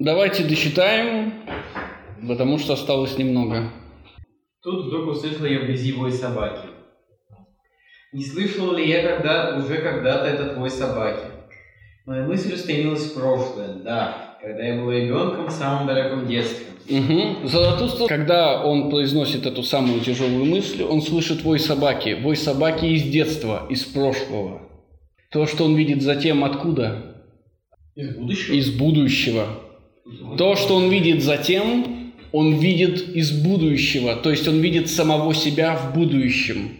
Давайте досчитаем, потому что осталось немного. Тут вдруг услышал я вблизи вой собаки. Не слышал ли я когда, уже когда-то этот вой собаки? Моя мысль устремилась в прошлое, да, когда я был ребенком в самом далеком детстве. Угу. Заратустра, когда он произносит эту самую тяжелую мысль, он слышит вой собаки. Вой собаки из детства, из прошлого. То, что он видит затем откуда? Из будущего? Из будущего. То, что он видит затем, он видит из будущего. То есть он видит самого себя в будущем.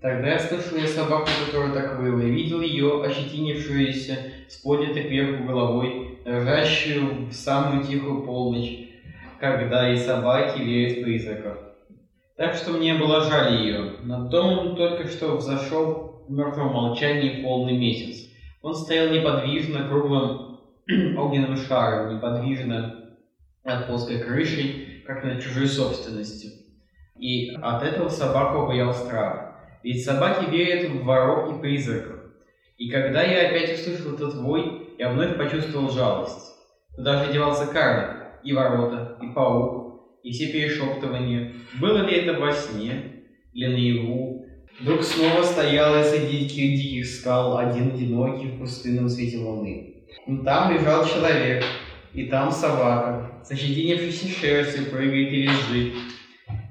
Тогда я слышал я собаку, которая так выла, и видел ее, ощетинившуюся, с поднятой кверху головой, дрожащую в самую тихую полночь, когда и собаки верят в призраков. Так что мне было жаль ее. Над домом только что взошел в мертвом молчании полный месяц. Он стоял неподвижно, круглым огненным шаром, неподвижно над плоской крышей, как над чужой собственностью. И от этого собаку обаял страх. Ведь собаки верят в воров и призраков. И когда я опять услышал этот вой, я вновь почувствовал жалость. Туда же девался карлик, и ворота, и паук, и все перешептывания. Было ли это во сне или наяву? Вдруг снова стоял среди диких, диких скал один одинокий в пустынном свете луны. Но там лежал человек, и там собака, ощетинившейся шерстью прыгает и визжит.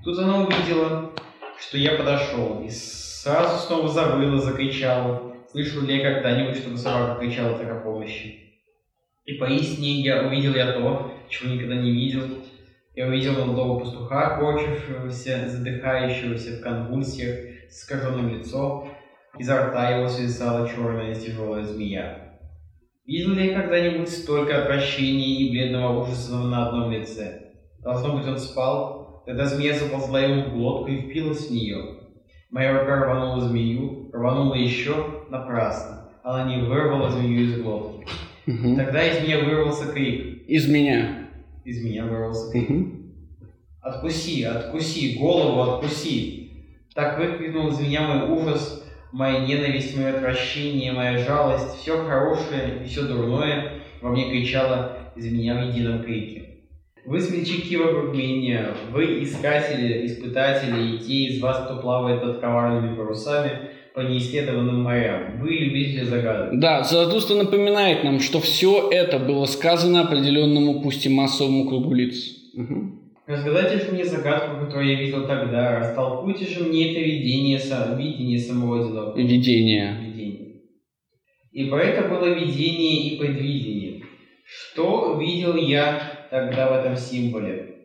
Тут она увидела, что я подошел, и сразу снова завыла, закричала. Слышал ли я когда-нибудь, чтобы собака кричала так о помощи? И поистине я увидел я то, чего никогда не видел. Я увидел молодого пастуха, корчившегося, задыхающегося в конвульсиях, с искаженным лицом. Изо рта его свисала черная тяжелая змея. Видел ли я когда-нибудь столько отвращения и бледного ужаса на одном лице? Должно быть, он спал. Тогда змея заползла ему в глотку и впилась в нее. Моя рука рванула змею, рванула еще напрасно. Она не вырвала змею из глотки. Угу. Тогда из меня вырвался крик. Из меня. Из меня вырвался крик. Угу. Откуси, откуси, голову откуси. Так выкрикнул из меня мой ужас, моя ненависть, мое отвращение, моя жалость, все хорошее и все дурное во мне кричало из меня в едином крике. Вы смельчаки вокруг меня, вы искатели, испытатели, и те из вас, кто плавает под коварными парусами по неисследованным морям. Вы любители загадок. Да, Заратустра напоминает нам, что все это было сказано определенному, пусть и массовому кругу лиц. Угу. Разгадайте же мне загадку, которую я видел тогда. Растолкуйте же мне это видение, видение самого одинокого. Видение. Видение. Ибо это было видение и предвидение. Что видел я тогда в этом символе?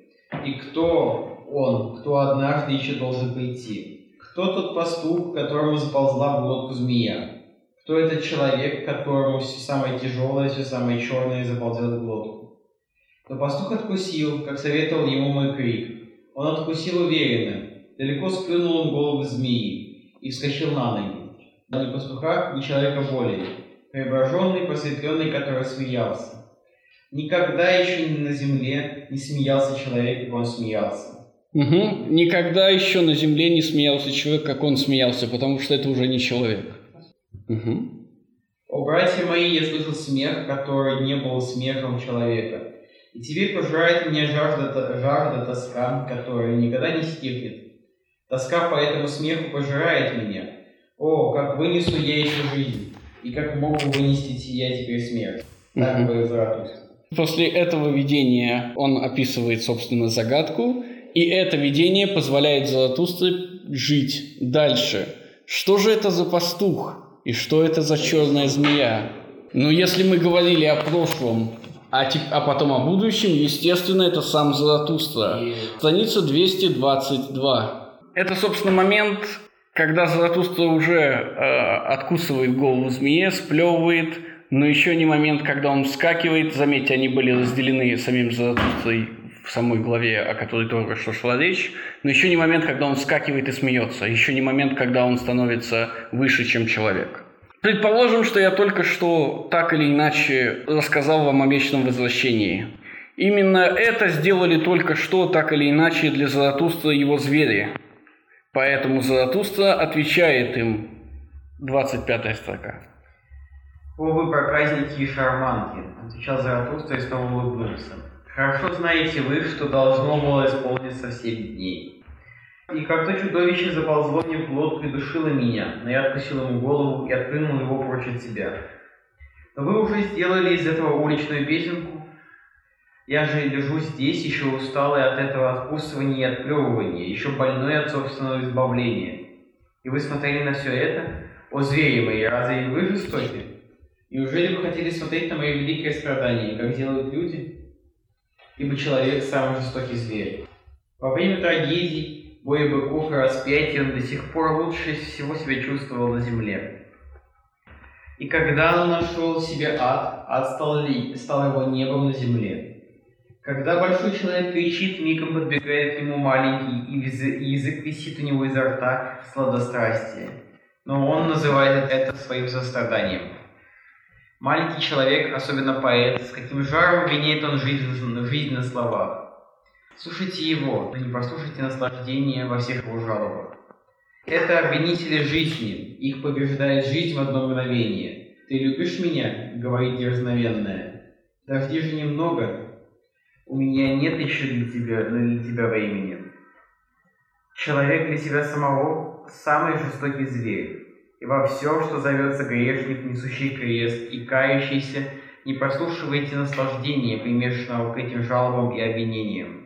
И кто он, кто однажды еще должен прийти? Кто тот пастух, которому заползла в глотку змея? Кто этот человек, которому все самое тяжелое, все самое черное заползет в глотку? Но пастух откусил, как советовал ему мой крик. Он откусил уверенно. Далеко сплюнул он голову змеи и вскочил на ноги. Ни пастуха, ни человека более. Преображенный, просветленный, который смеялся. Никогда еще на земле не смеялся человек, как он смеялся. Угу. Никогда еще на земле не смеялся человек, как он смеялся, потому что это уже не человек. Угу. О, братья мои, я слышал смех, который не был смехом человека. И теперь пожирает меня жажда, жажда тоска, которая никогда не стихнет. Тоска по этому смеху пожирает меня. О, как вынесу я еще жизнь, и как могу вынести я теперь смерть. Так говорил Заратустра. После этого видения он описывает, собственно, загадку, и это видение позволяет Заратустре жить дальше. Что же это за пастух? И что это за черная змея? Ну, если мы говорили о прошлом, а, тип- а потом о будущем, естественно, это сам Заратустра. Страница 222. Это, собственно, момент, когда Заратустра уже э, откусывает голову змеи, сплевывает, но еще не момент, когда он вскакивает. Заметьте, они были разделены самим Заратустрой в самой главе, о которой только что шла речь. Но еще не момент, когда он вскакивает и смеется. Еще не момент, когда он становится выше, чем человек. Предположим, что я только что так или иначе рассказал вам о вечном возвращении. Именно это сделали только что так или иначе для Заратустра его звери. Поэтому Заратустра отвечает им. 25 строка. «О, вы проказники и шарманки!» — отвечал Заратустра и снова улыбнулся. «Хорошо знаете вы, что должно было исполниться в семь дней. И как-то чудовище заползло мне в глотку и душило меня, но я откусил ему голову и откинул его прочь от себя. Но вы уже сделали из этого уличную песенку. Я же лежу здесь, еще усталый от этого откусывания и отплевывания, еще больной от собственного избавления. И вы смотрели на все это? О, звери мои, разве вы жестоки? Неужели вы хотели смотреть на мои великие страдания, как делают люди? Ибо человек самый жестокий зверь. Во время трагедий, боя быков и распятия он до сих пор лучше всего себя чувствовал на земле. И когда он нашел себе ад, ад стал, ли, стал его небом на земле. Когда большой человек кричит, мигом подбегает к нему маленький, и язык висит у него изо рта сладострастие. Но он называет это своим состраданием. Маленький человек, особенно поэт, с каким жаром винит он жизнь, жизнь на словах. Слушайте его, но не послушайте наслаждения во всех его жалобах. Это обвинители жизни, их побеждает жизнь в одно мгновение. «Ты любишь меня?» — говорит дерзновенная. «Дожди же немного, у меня нет еще для тебя, для тебя времени. Человек для себя самого самый жестокий зверь, и во все, что зовется грешник, несущий крест и кающийся, не прослушивайте наслаждения, примешанного к этим жалобам и обвинениям.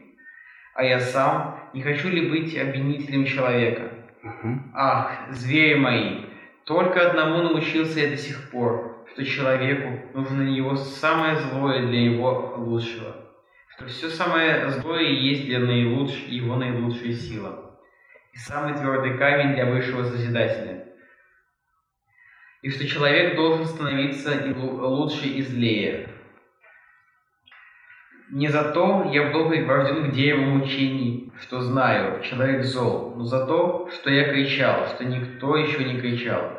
А я сам не хочу ли быть обвинителем человека? Uh-huh. Ах, звери мои, только одному научился я до сих пор, что человеку нужно его самое злое для его лучшего что все самое злое есть для наилучш... его наилучшая сила, и самый твердый камень для высшего Созидателя, и что человек должен становиться лучше и злее. Не за то я был пригвожден к дереву мучений, что знаю, человек зол, но за то, что я кричал, что никто еще не кричал.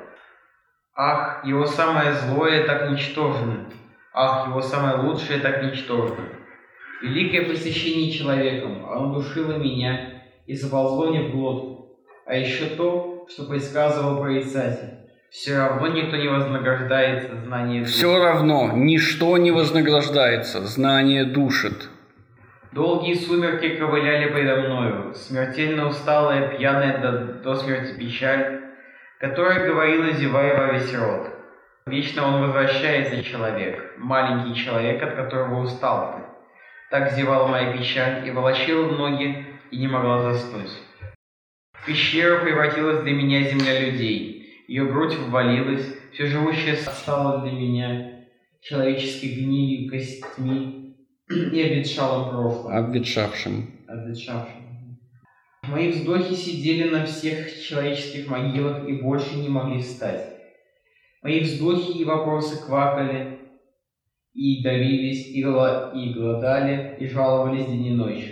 Ах, его самое злое так ничтожно, ах, его самое лучшее так ничтожно. Великое посещение человеком, оно душило меня и заползло мне в глотку. А еще то, что предсказывал прорицатель. Все равно никто не вознаграждается знание души. Все равно ничто не вознаграждается, знание душит. Долгие сумерки ковыляли предо мною, смертельно усталая, пьяная до, до смерти печаль, которая говорила, зевая во весь рот. Вечно он возвращается, человек, маленький человек, от которого устал ты. Так зевала моя печаль и волочила ноги, и не могла заснуть. В пещеру превратилась для меня земля людей. Ее грудь ввалилась, все живущее стало для меня человеческой гнилью, костьми и обветшалым прошлым. Обветшавшим. Обветшавшим. Мои вздохи сидели на всех человеческих могилах и больше не могли встать. Мои вздохи и вопросы квакали, и давились, и, и голодали, и жаловались день и ночь.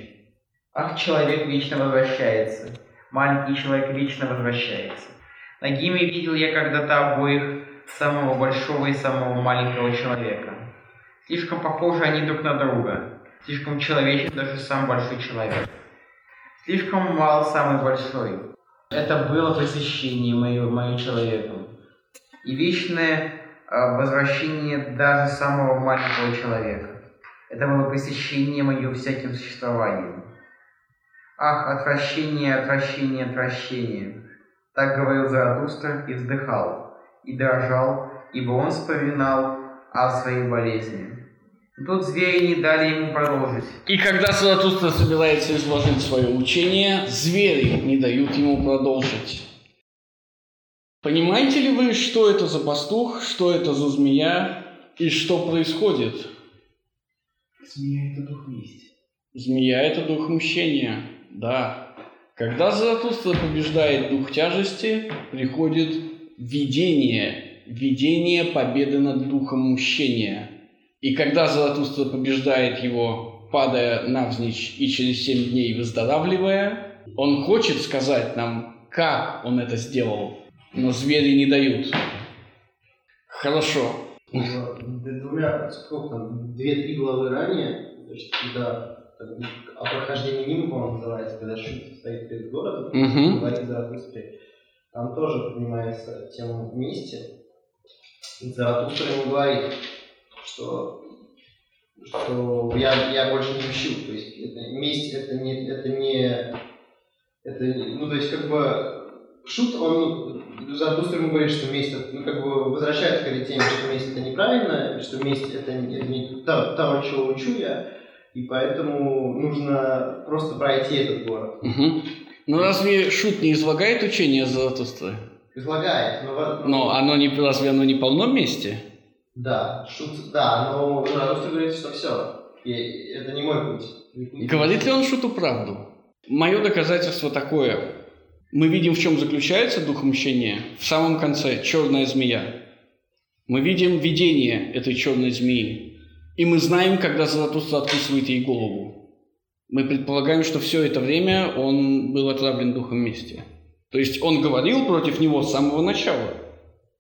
Ах, человек вечно возвращается, маленький человек вечно возвращается. Нагими видел я когда-то обоих, самого большого и самого маленького человека. Слишком похожи они друг на друга, слишком человечен даже сам большой человек. Слишком мал самый большой. Это было посещение моим, моим человеком. И вечное возвращение даже самого маленького человека. Это было посещение мое всяким существованием. Ах, отвращение, отвращение, отвращение. Так говорил Заратустра и вздыхал, и дрожал, ибо он вспоминал о своей болезни. тут звери не дали ему продолжить. И когда Заратустра собирается изложить свое учение, звери не дают ему продолжить. Понимаете ли вы, что это за пастух, что это за змея и что происходит? Змея – это дух мести. Змея – это дух мщения, да. Когда Заратустра побеждает дух тяжести, приходит видение, видение победы над духом мщения. И когда Заратустра побеждает его, падая навзничь и через семь дней выздоравливая, он хочет сказать нам, как он это сделал – но звери не дают. Хорошо. Двумя, сколько там, две-три главы ранее, значит, когда о прохождении мимо, по-моему, называется, когда Шут стоит перед городом, угу. говорит за Заратустре, там тоже поднимается тема вместе. Заратустра ему говорит, что, что я, я больше не ищу. То есть это, месть это не, это не, это, ну то есть как бы Шут, он Заратустра ему говорит, что месть, ну как бы возвращается к этой теме, что месть это неправильно, что месть это не, не то, того, чего учу я, и поэтому нужно просто пройти этот город. Угу. Ну разве Шут не излагает учение Заратустры? Излагает, но... Но оно не, разве оно не полно месте? Да, Шут, да, но Заратустра говорит, что все, это не мой путь. Не. Говорит ли он Шуту правду? Мое доказательство такое. Мы видим, в чем заключается дух мщения. В самом конце черная змея. Мы видим видение этой черной змеи. И мы знаем, когда Заратустра откусывает ей голову. Мы предполагаем, что все это время он был отравлен духом мести. То есть он говорил против него с самого начала.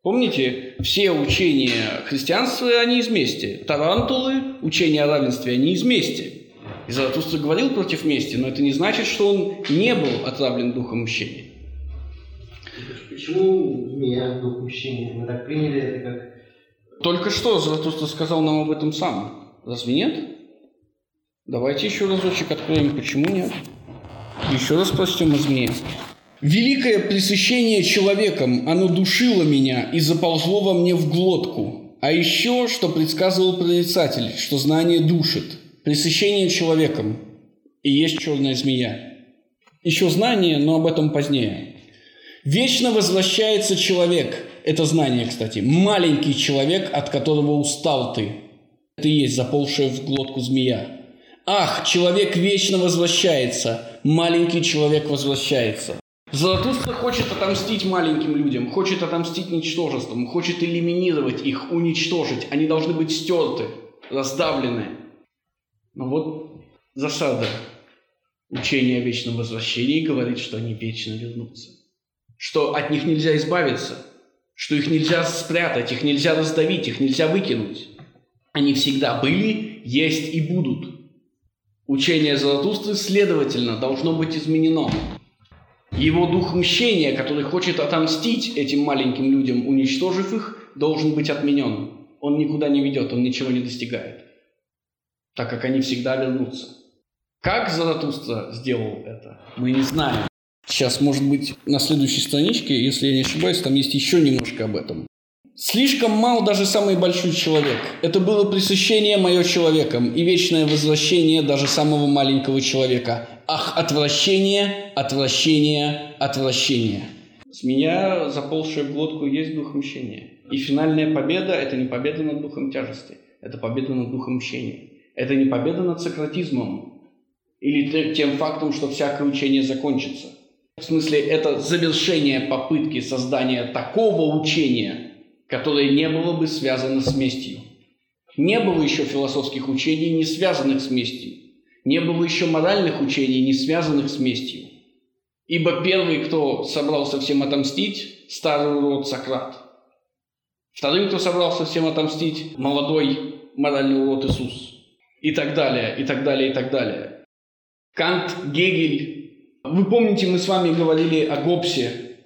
Помните, все учения христианства, они из мести. Тарантулы, учения о равенстве, они из мести. И Заратустра говорил против мести, но это не значит, что он не был отравлен духом мщения. Почему змея дух мщения? Мы так приняли это как... Только что Заратустра сказал нам об этом сам. Разве нет? Давайте еще разочек откроем, почему нет. Еще раз прочтем о змее. Великое пресыщение человеком, оно душило меня и заползло во мне в глотку. А еще, что предсказывал прорицатель, что знание душит. Пресыщение человеком и есть черная змея. Еще знание, но об этом позднее. Вечно возвращается человек. Это знание, кстати. Маленький человек, от которого устал ты. Ты есть заползшая в глотку змея. Ах, человек вечно возвращается. Маленький человек возвращается. Заратустра хочет отомстить маленьким людям, хочет отомстить ничтожествам, хочет элиминировать их, уничтожить. Они должны быть стерты, раздавлены. Но вот засада. Учение о вечном возвращении говорит, что они вечно вернутся. Что от них нельзя избавиться, что их нельзя спрятать, их нельзя раздавить, их нельзя выкинуть. Они всегда были, есть и будут. Учение Заратустры, следовательно, должно быть изменено. Его дух мщения, который хочет отомстить этим маленьким людям, уничтожив их, должен быть отменен. Он никуда не ведет, он ничего не достигает, так как они всегда вернутся. Как Заратустра сделал это, мы не знаем. Сейчас, может быть, на следующей страничке, если я не ошибаюсь, там есть еще немножко об этом. Слишком мал даже самый большой человек. Это было пресыщение мое человеком и вечное возвращение даже самого маленького человека. Ах, отвращение, отвращение, отвращение. Змея, заползшая в глотку, есть дух мщения. И финальная победа – это не победа над духом тяжести, это победа над духом мщения. Это не победа над сократизмом или тем фактом, что всякое учение закончится. В смысле, это завершение попытки создания такого учения, которое не было бы связано с местью. Не было еще философских учений, не связанных с местью. Не было еще моральных учений, не связанных с местью. Ибо первый, кто собрался всем отомстить, старый урод Сократ. Вторым, кто собрался всем отомстить, молодой моральный урод Иисус. И так далее, и так далее, и так далее. Кант, Гегель. Вы помните, мы с вами говорили о Гоббсе.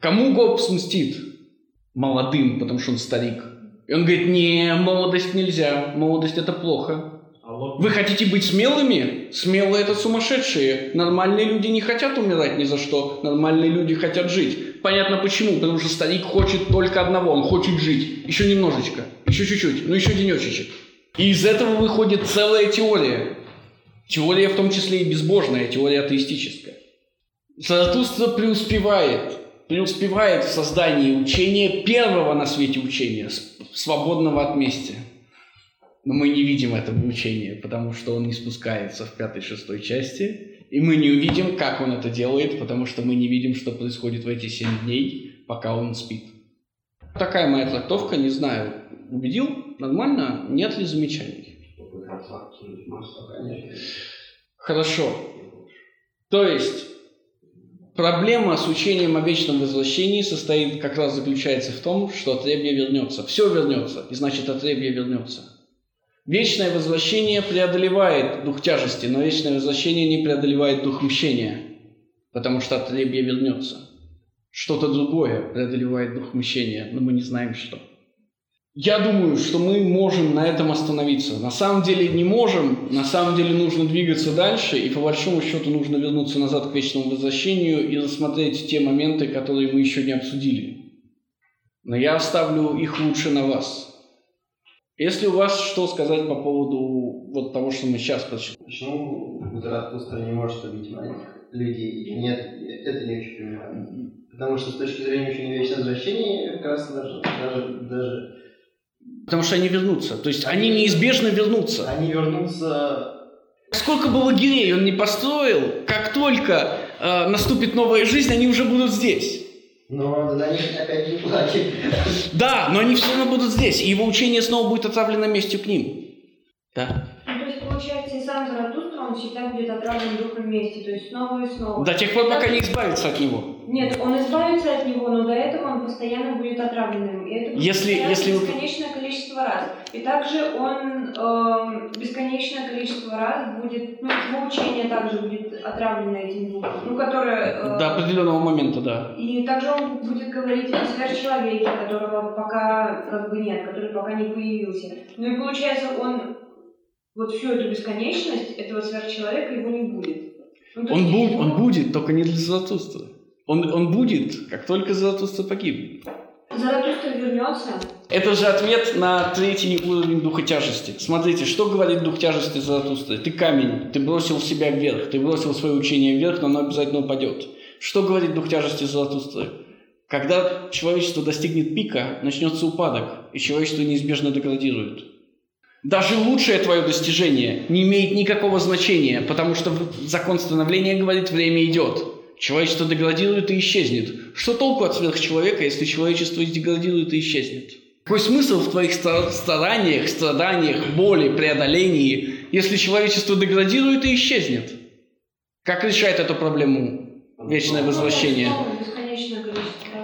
Кому Гоббс мстит? молодым, потому что он старик. И он говорит, не, молодость нельзя, молодость это плохо. Вы хотите быть смелыми? Смелые это сумасшедшие. Нормальные люди не хотят умирать ни за что. Нормальные люди хотят жить. Понятно почему. Потому что старик хочет только одного. Он хочет жить. Еще немножечко. Еще чуть-чуть. Ну еще денечечек. И из этого выходит целая теория. Теория в том числе и безбожная, теория атеистическая. Заратустра преуспевает преуспевает в создании учения, первого на свете учения, свободного от мести. Но мы не видим этого учения, потому что он не спускается в пятой-шестой части, и мы не увидим, как он это делает, потому что мы не видим, что происходит в эти семь дней, пока он спит. Такая моя трактовка, не знаю, убедил? Нормально? Нет ли замечаний? Хорошо. То есть, Проблема с учением о вечном возвращении состоит, как раз заключается в том, что отребье вернется. Все вернется, и значит отребье вернется. Вечное возвращение преодолевает дух тяжести, но вечное возвращение не преодолевает дух мщения, потому что отребье вернется. Что-то другое преодолевает дух мщения, но мы не знаем что. Я думаю, что мы можем на этом остановиться. На самом деле не можем, на самом деле нужно двигаться дальше, и по большому счету нужно вернуться назад к вечному возвращению и рассмотреть те моменты, которые мы еще не обсудили. Но я оставлю их лучше на вас. Если у вас что сказать по поводу вот того, что мы сейчас прочитали? Почему Заратустра не может убить маленьких людей? Нет, это не очень понимаю. Потому что с точки зрения учения вечного возвращения, как раз даже, даже, даже Потому что они вернутся. То есть они неизбежно вернутся. они вернутся Сколько бы лагерей он не построил, как только э, наступит новая жизнь, они уже будут здесь. но за них опять не платят. Да, но они все равно будут здесь, и его учение снова будет отравлено местью к ним. Да. Сам Заратустра, он всегда будет отравлен духом мести, то есть снова и снова. До тех пор, пока не избавится от него. Нет, он избавится от него, но до этого он постоянно будет отравленным. И это будет Если- если бесконечное количество раз. И также он эм, бесконечное количество раз будет, ну, его учение также будет отравлено этим духом, ну, которое... э, До определенного момента, да. И также он будет говорить о сверхчеловеке, которого пока как бы нет, который пока не появился. Ну и получается, он вот всю эту бесконечность этого сверхчеловека его не будет. Ну, Он, есть будет, его- он будет, только не для Заратустры. Он, он будет, как только Заратустра погибнет. Заратустра вернется. Это же ответ на третий уровень духа тяжести. Смотрите, что говорит дух тяжести Заратустры? Ты камень, ты бросил себя вверх, ты бросил свое учение вверх, но оно обязательно упадет. Что говорит дух тяжести Заратустры? Когда человечество достигнет пика, начнется упадок, и человечество неизбежно деградирует. Даже лучшее твое достижение не имеет никакого значения, потому что закон становления говорит, время идет. Человечество деградирует и исчезнет. Что толку от сверхчеловека, если человечество деградирует и исчезнет? Какой смысл в твоих ста- стараниях, страданиях, боли, преодолении, если человечество деградирует и исчезнет? Как решает эту проблему вечное возвращение?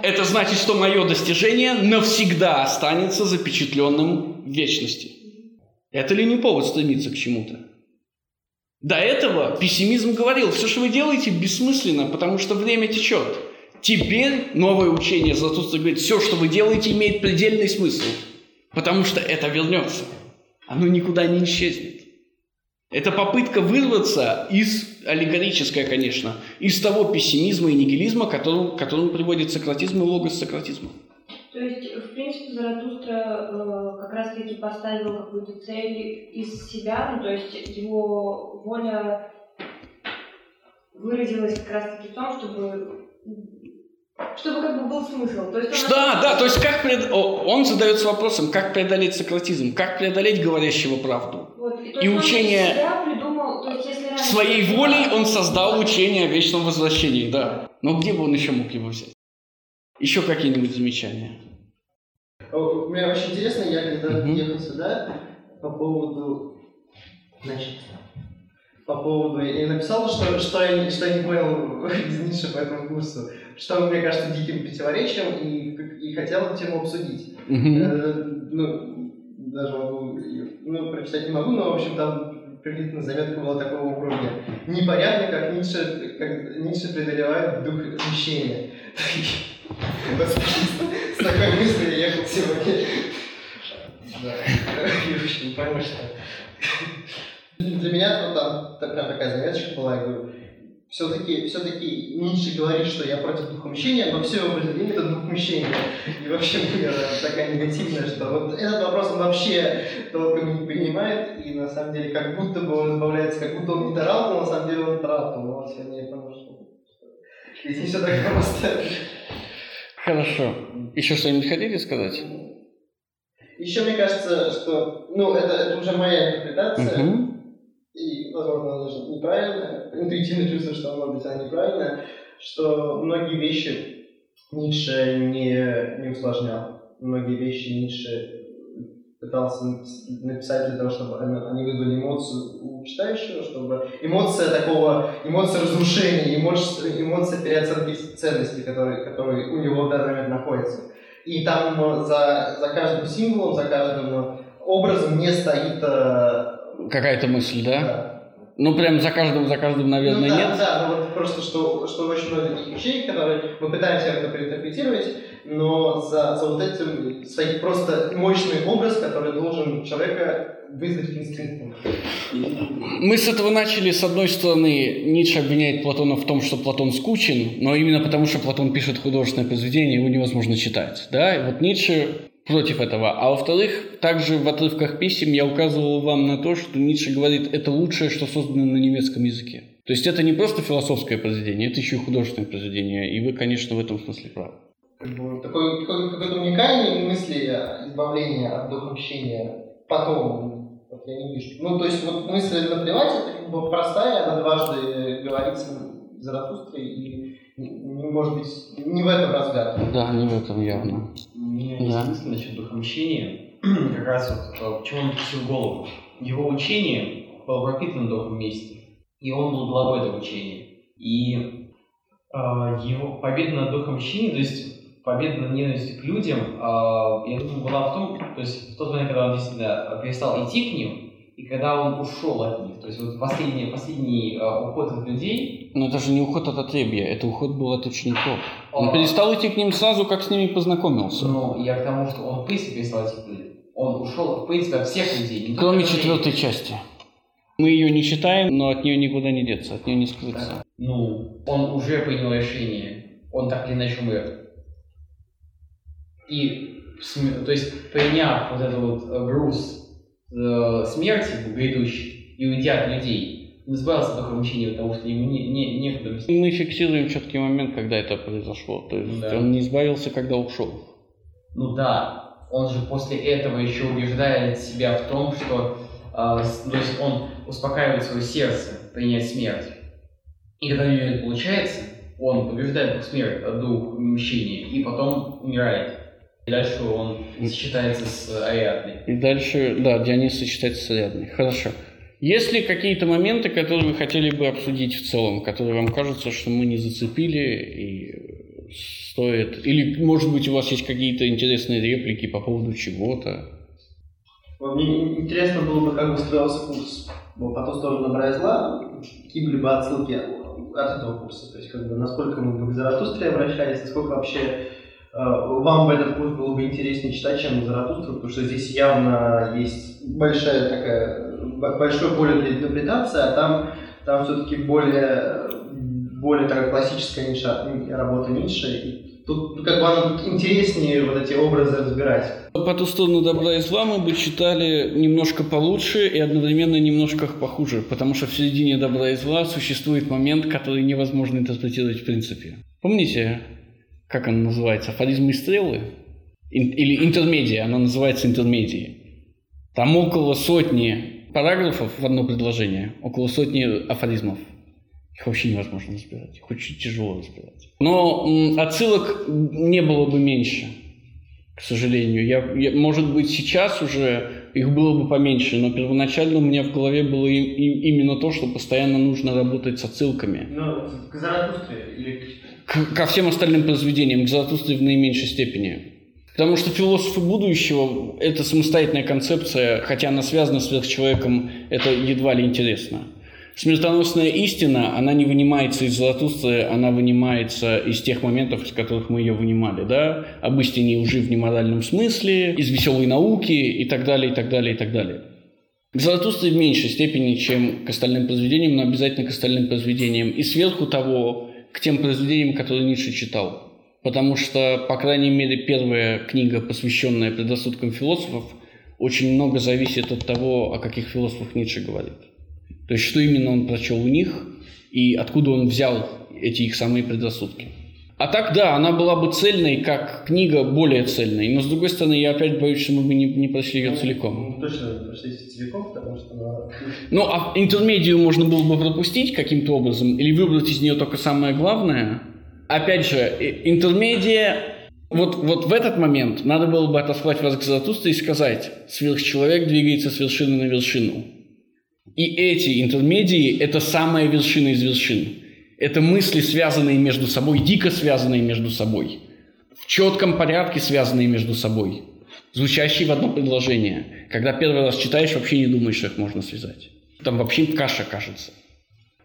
Это значит, что мое достижение навсегда останется запечатленным в вечности. Это ли не повод стремиться к чему-то? До этого пессимизм говорил, все, что вы делаете, бессмысленно, потому что время течет. Теперь новое учение Златоуста говорит, все, что вы делаете, имеет предельный смысл, потому что это вернется. Оно никуда не исчезнет. Это попытка вырваться из, аллегорическая, конечно, из того пессимизма и нигилизма, к которому, к которому приводит сократизм и логос сократизма. То есть, в принципе, Заратустра э, как раз-таки поставил какую-то цель из себя, ну, то есть его воля выразилась как раз-таки в том, чтобы чтобы как бы был смысл. То есть он Да, да, то есть как пред- он задается вопросом, как преодолеть сократизм, как преодолеть говорящего правду. Вот, и, то и учение- придумал, то есть если раньше- Своей волей он создал учение о вечном возвращении, да. Но где бы он еще мог его взять? Еще какие-нибудь замечания? О, Мне очень интересно, я когда Мгм. ехал сюда по поводу, значит, по поводу, я написал, что, что, я, что я не понял из Ницше по этому курсу, что мне кажется диким противоречием, и, и хотел эту тему обсудить. Мгм. Э, ну, даже могу, ну, прочитать не могу, но, в общем, там приблизительно заметка была такого уровня. Непонятно, как Ницше, как Ницше преодолевает дух мщения. С такой мыслью я ехал сегодня. Да, я очень понял, что... Для меня вот там та- прям такая заметочка была, я говорю, все-таки все-таки Ницше говорит, что я против духа мщения, но все его произведение это дух мщения. И вообще мне такая негативная, что вот этот вопрос он вообще толком не принимает, и на самом деле как будто бы он избавляется, как будто он не тарал, но на самом деле он тарал. Но сегодня я понял, что здесь не все так просто. Хорошо. Еще что-нибудь хотите сказать? Еще мне кажется, что, ну, это, это уже моя интерпретация, Мгм. и, возможно, она даже неправильная, интуитивно чувствую, что, может быть, она неправильная, что многие вещи Ницше не, не усложнял. Многие вещи Ницше пытался напис- написать для того, чтобы они, они вызвали эмоцию у читающего, чтобы эмоция такого, эмоция разрушения, эмоция, эмоция переоценки ценностей, которые, которые у него в данный момент находятся. И там э, за, за каждым символом, за каждым э, образом не стоит... э, Какая-то мысль, да? да. Ну, прям за каждым, за каждым, наверное, ну, да, нет. Да, ну вот просто, что, что очень много таких вещей, которые мы пытаемся как-то проинтерпретировать, но за, за вот этим стоит просто мощный образ, который должен человека вызвать инстинктом. Мы с этого начали, с одной стороны, Ницше обвиняет Платона в том, что Платон скучен, но именно потому, что Платон пишет художественное произведение, его невозможно читать. Да? И вот Ницше против этого. А во-вторых, также в отрывках писем я указывал вам на то, что Ницше говорит, это лучшее, что создано на немецком языке. То есть это не просто философское произведение, это еще и художественное произведение, и вы, конечно, в этом смысле правы. Такой какой-то уникальной мысли избавления от духовщения потом вот я не вижу. Ну, то есть вот мысль наплевать, это как бы простая, она дважды говорится Заратустрой, и не может быть не в этом разгар. Да, не в этом явно. Меня есть Да. мысль насчет духомщения. как раз вот, почему он пустил голову. Его учение было пропитано духом мести. И он был главой этого учения. И э, его победа над духом мщения, то есть победа над ненавистью к людям, э, я думаю, была в том, то есть в тот момент, когда он действительно перестал идти к ним, и когда он ушел от них. То есть вот последний, последний э, уход от людей, Но это же не уход от отребья, это уход был от учеников. Он А. перестал идти к ним сразу, как с ними познакомился. ну, я к тому, что он в принципе перестал идти к людям. Он ушел, в принципе, от всех людей. Кроме четвертой части. Мы ее не читаем, но от нее никуда не деться, от нее не скрыться. Ну, он уже принял решение. Он так или иначе умрет. И, то есть, приняв вот этот вот э, груз смерти грядущий и уйдя от людей, он избавился от такого мучения, потому что ему не, не, некуда. Мы фиксируем четкий момент, когда это произошло. То есть Да. он не избавился, когда ушел. Ну да, он же после этого еще убеждает себя в том, что э, то есть он успокаивает свое сердце принять смерть. И когда у него это получается, он побеждает дух смерти, э, дух мщения, и потом умирает. И дальше он сочетается с Ариадной. И дальше, да, Дионис сочетается с Ариадной. Хорошо. Есть ли какие-то моменты, которые вы хотели бы обсудить в целом, которые вам кажутся, что мы не зацепили и стоит... Или, может быть, у вас есть какие-то интересные реплики по поводу чего-то? Мне интересно было бы, как бы строился курс ну, по ту сторону добра и зла, какие были бы отсылки от этого курса. То есть, как бы, насколько мы к Заратустре обращались, насколько вообще э, вам бы этот курс было бы интереснее читать, чем Заратустру, потому что здесь явно есть большая такая, большое поле для интерпретации, а там, там все-таки более, более такая классическая ниша, работа и тут как бы оно интереснее вот эти образы разбирать. По ту сторону добра и зла мы бы читали немножко получше и одновременно немножко похуже, потому что в середине добра и зла существует момент, который невозможно интерпретировать в принципе. Помните, как он называется? Афоризмы и стрелы? Ин- или интермедия, она называется интермедией. Там около сотни параграфов в одно предложение, около сотни афоризмов. Их вообще невозможно разбирать, их очень тяжело разбирать. Но отсылок не было бы меньше к сожалению. Я, я- может быть, сейчас уже их было бы поменьше, но первоначально у меня в голове было и- и- именно то, что постоянно нужно работать с отсылками. Ну, к Заратустре или К- ко всем остальным произведениям, к Заратустре в наименьшей степени. Потому что философы будущего – это самостоятельная концепция, хотя она связана с сверхчеловеком, это едва ли интересно. Смертоносная истина, она не вынимается из Заратустры, она вынимается из тех моментов, из которых мы ее вынимали, да? Об истине уже в неморальном смысле, из веселой науки и так далее, и так далее, и так далее. К Заратустре в меньшей степени, чем к остальным произведениям, но обязательно к остальным произведениям. И сверху того, к тем произведениям, которые Ницше читал. Потому что, по крайней мере, первая книга, посвященная предрассудкам философов, очень много зависит от того, о каких философах Ницше говорит. То есть, что именно он прочел у них и откуда он взял эти их самые предрассудки. А так, да, она была бы цельной, как книга более цельной. Но, с другой стороны, я опять боюсь, что мы бы не, не прочли ее целиком. Ну, точно, точно целиком, потому что она... Ну, а интермедию можно было бы пропустить каким-то образом или выбрать из нее только самое главное. Опять же, интермедия... Вот, вот в этот момент надо было бы отослать вас к Заратустре и сказать, сверхчеловек двигается с вершины на вершину. И эти интермедии – это самая вершина из вершин. Это мысли, связанные между собой, дико связанные между собой. В четком порядке связанные между собой. Звучащие в одно предложение. Когда первый раз читаешь, вообще не думаешь, что их можно связать. Там вообще каша кажется.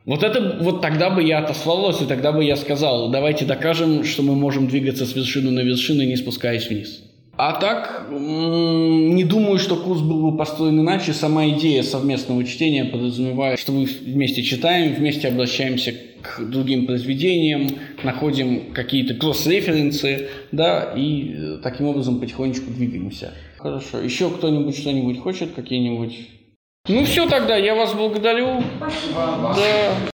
Вот это, вот тогда бы я отослался, и тогда бы я сказал, давайте докажем, что мы можем двигаться с вершины на вершину, не спускаясь вниз. А так, не думаю, что курс был бы построен иначе. Сама идея совместного чтения подразумевает, что мы вместе читаем, вместе обращаемся к другим произведениям, находим какие-то кросс-референсы, да, и э, таким образом потихонечку двигаемся. Хорошо. Еще кто-нибудь что-нибудь хочет? Какие-нибудь? Ну все тогда, я вас благодарю. Спасибо. Да.